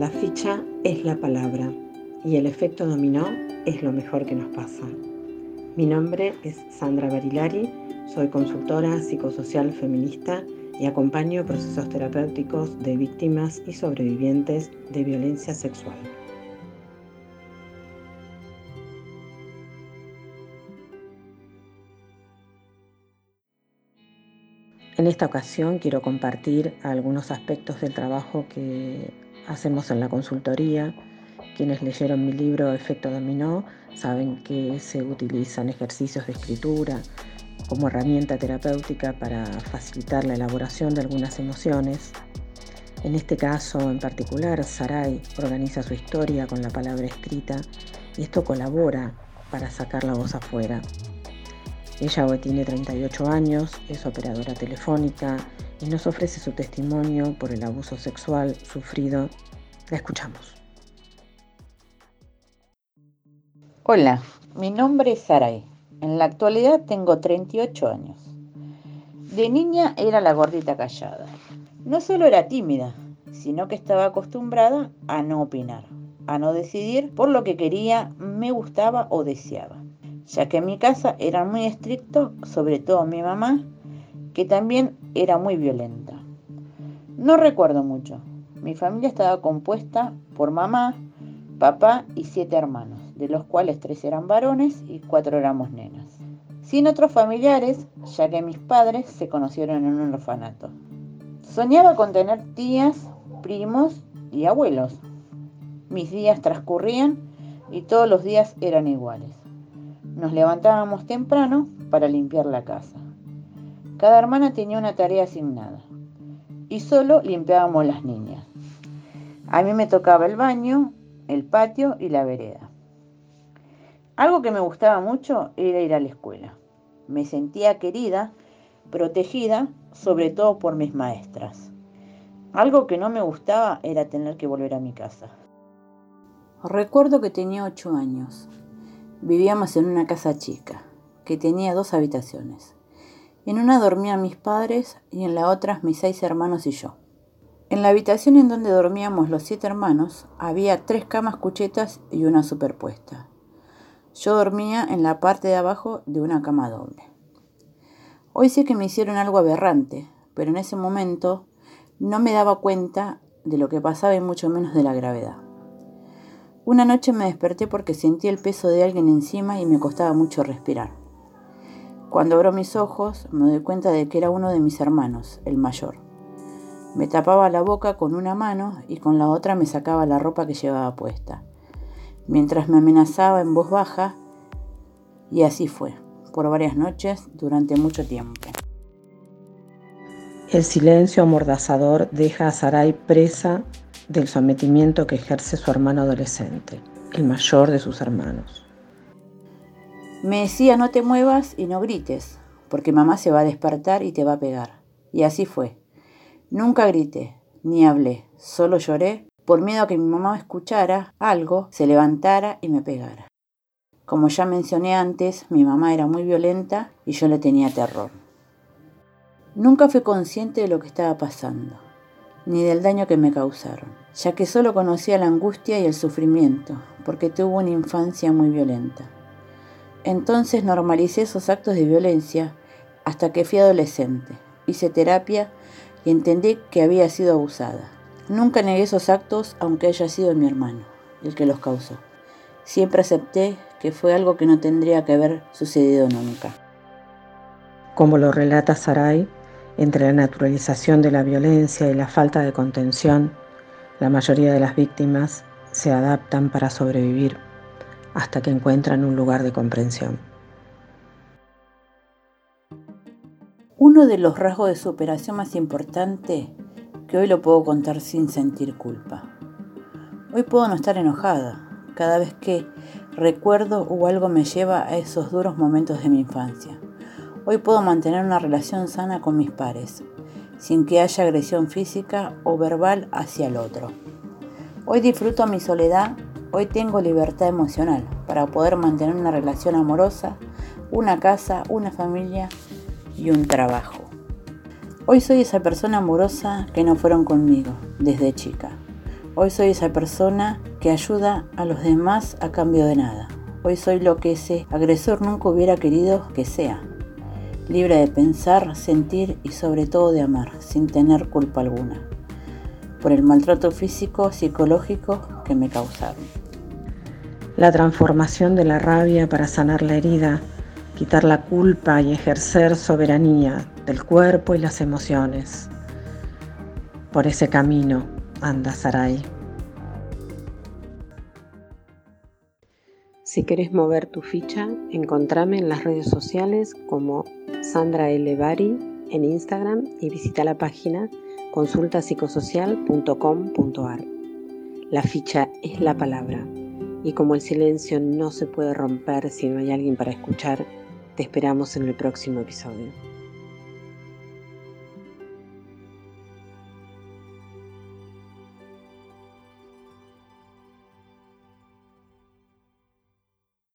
La ficha es la palabra y el efecto dominó es lo mejor que nos pasa. Mi nombre es Sandra Barilari, soy consultora psicosocial feminista y acompaño procesos terapéuticos de víctimas y sobrevivientes de violencia sexual. En esta ocasión quiero compartir algunos aspectos del trabajo que hacemos en la consultoría. Quienes leyeron mi libro Efecto Dominó saben que se utilizan ejercicios de escritura como herramienta terapéutica para facilitar la elaboración de algunas emociones. En este caso en particular, Sarai organiza su historia con la palabra escrita y esto colabora para sacar la voz afuera. Ella hoy tiene 38 años, es operadora telefónica y nos ofrece su testimonio por el abuso sexual sufrido. La escuchamos. Hola, mi nombre es Saray. En la actualidad tengo 38 años. De niña era la gordita callada. No solo era tímida, sino que estaba acostumbrada a no opinar, a no decidir por lo que quería, me gustaba o deseaba, ya que en mi casa eran muy estrictos, sobre todo mi mamá, que también era muy violenta. No recuerdo mucho. Mi familia estaba compuesta por mamá, papá y siete hermanos, de los cuales tres eran varones y cuatro éramos nenas. Sin otros familiares, ya que mis padres se conocieron en un orfanato. Soñaba con tener tías, primos y abuelos. Mis días transcurrían y todos los días eran iguales. Nos levantábamos temprano para limpiar la casa. Cada hermana tenía una tarea asignada y solo limpiábamos las niñas. A mí me tocaba el baño, el patio y la vereda. Algo que me gustaba mucho era ir a la escuela. Me sentía querida, protegida, sobre todo por mis maestras. Algo que no me gustaba era tener que volver a mi casa. Recuerdo que tenía ocho años. Vivíamos en una casa chica, que tenía dos habitaciones. En una dormían mis padres y en la otra mis seis hermanos y yo. En la habitación en donde dormíamos los siete hermanos había tres camas cuchetas y una superpuesta. Yo dormía en la parte de abajo de una cama doble. Hoy sé que me hicieron algo aberrante, pero en ese momento no me daba cuenta de lo que pasaba y mucho menos de la gravedad. Una noche me desperté porque sentí el peso de alguien encima y me costaba mucho respirar. Cuando abro mis ojos me doy cuenta de que era uno de mis hermanos, el mayor. Me tapaba la boca con una mano y con la otra me sacaba la ropa que llevaba puesta, mientras me amenazaba en voz baja y así fue, por varias noches, durante mucho tiempo. El silencio amordazador deja a Sarai presa del sometimiento que ejerce su hermano adolescente, el mayor de sus hermanos. Me decía no te muevas y no grites, porque mamá se va a despertar y te va a pegar. Y así fue. Nunca grité, ni hablé, solo lloré por miedo a que mi mamá escuchara algo, se levantara y me pegara. Como ya mencioné antes, mi mamá era muy violenta y yo le tenía terror. Nunca fui consciente de lo que estaba pasando, ni del daño que me causaron, ya que solo conocía la angustia y el sufrimiento, porque tuve una infancia muy violenta. Entonces normalicé esos actos de violencia hasta que fui adolescente. Hice terapia y entendí que había sido abusada. Nunca negué esos actos aunque haya sido mi hermano el que los causó. Siempre acepté que fue algo que no tendría que haber sucedido nunca. Como lo relata Sarai, entre la naturalización de la violencia y la falta de contención, la mayoría de las víctimas se adaptan para sobrevivir hasta que encuentran un lugar de comprensión. Uno de los rasgos de superación más importante que hoy lo puedo contar sin sentir culpa. Hoy puedo no estar enojada cada vez que recuerdo o algo me lleva a esos duros momentos de mi infancia. Hoy puedo mantener una relación sana con mis pares, sin que haya agresión física o verbal hacia el otro. Hoy disfruto mi soledad Hoy tengo libertad emocional para poder mantener una relación amorosa, una casa, una familia y un trabajo. Hoy soy esa persona amorosa que no fueron conmigo desde chica. Hoy soy esa persona que ayuda a los demás a cambio de nada. Hoy soy lo que ese agresor nunca hubiera querido que sea. Libre de pensar, sentir y sobre todo de amar, sin tener culpa alguna. Por el maltrato físico, psicológico que me causaron. La transformación de la rabia para sanar la herida, quitar la culpa y ejercer soberanía del cuerpo y las emociones. Por ese camino anda Sarai. Si querés mover tu ficha, encontrame en las redes sociales como Sandra L. Bari en Instagram y visita la página consultapsicosocial.com.ar. La ficha es la palabra y como el silencio no se puede romper si no hay alguien para escuchar, te esperamos en el próximo episodio.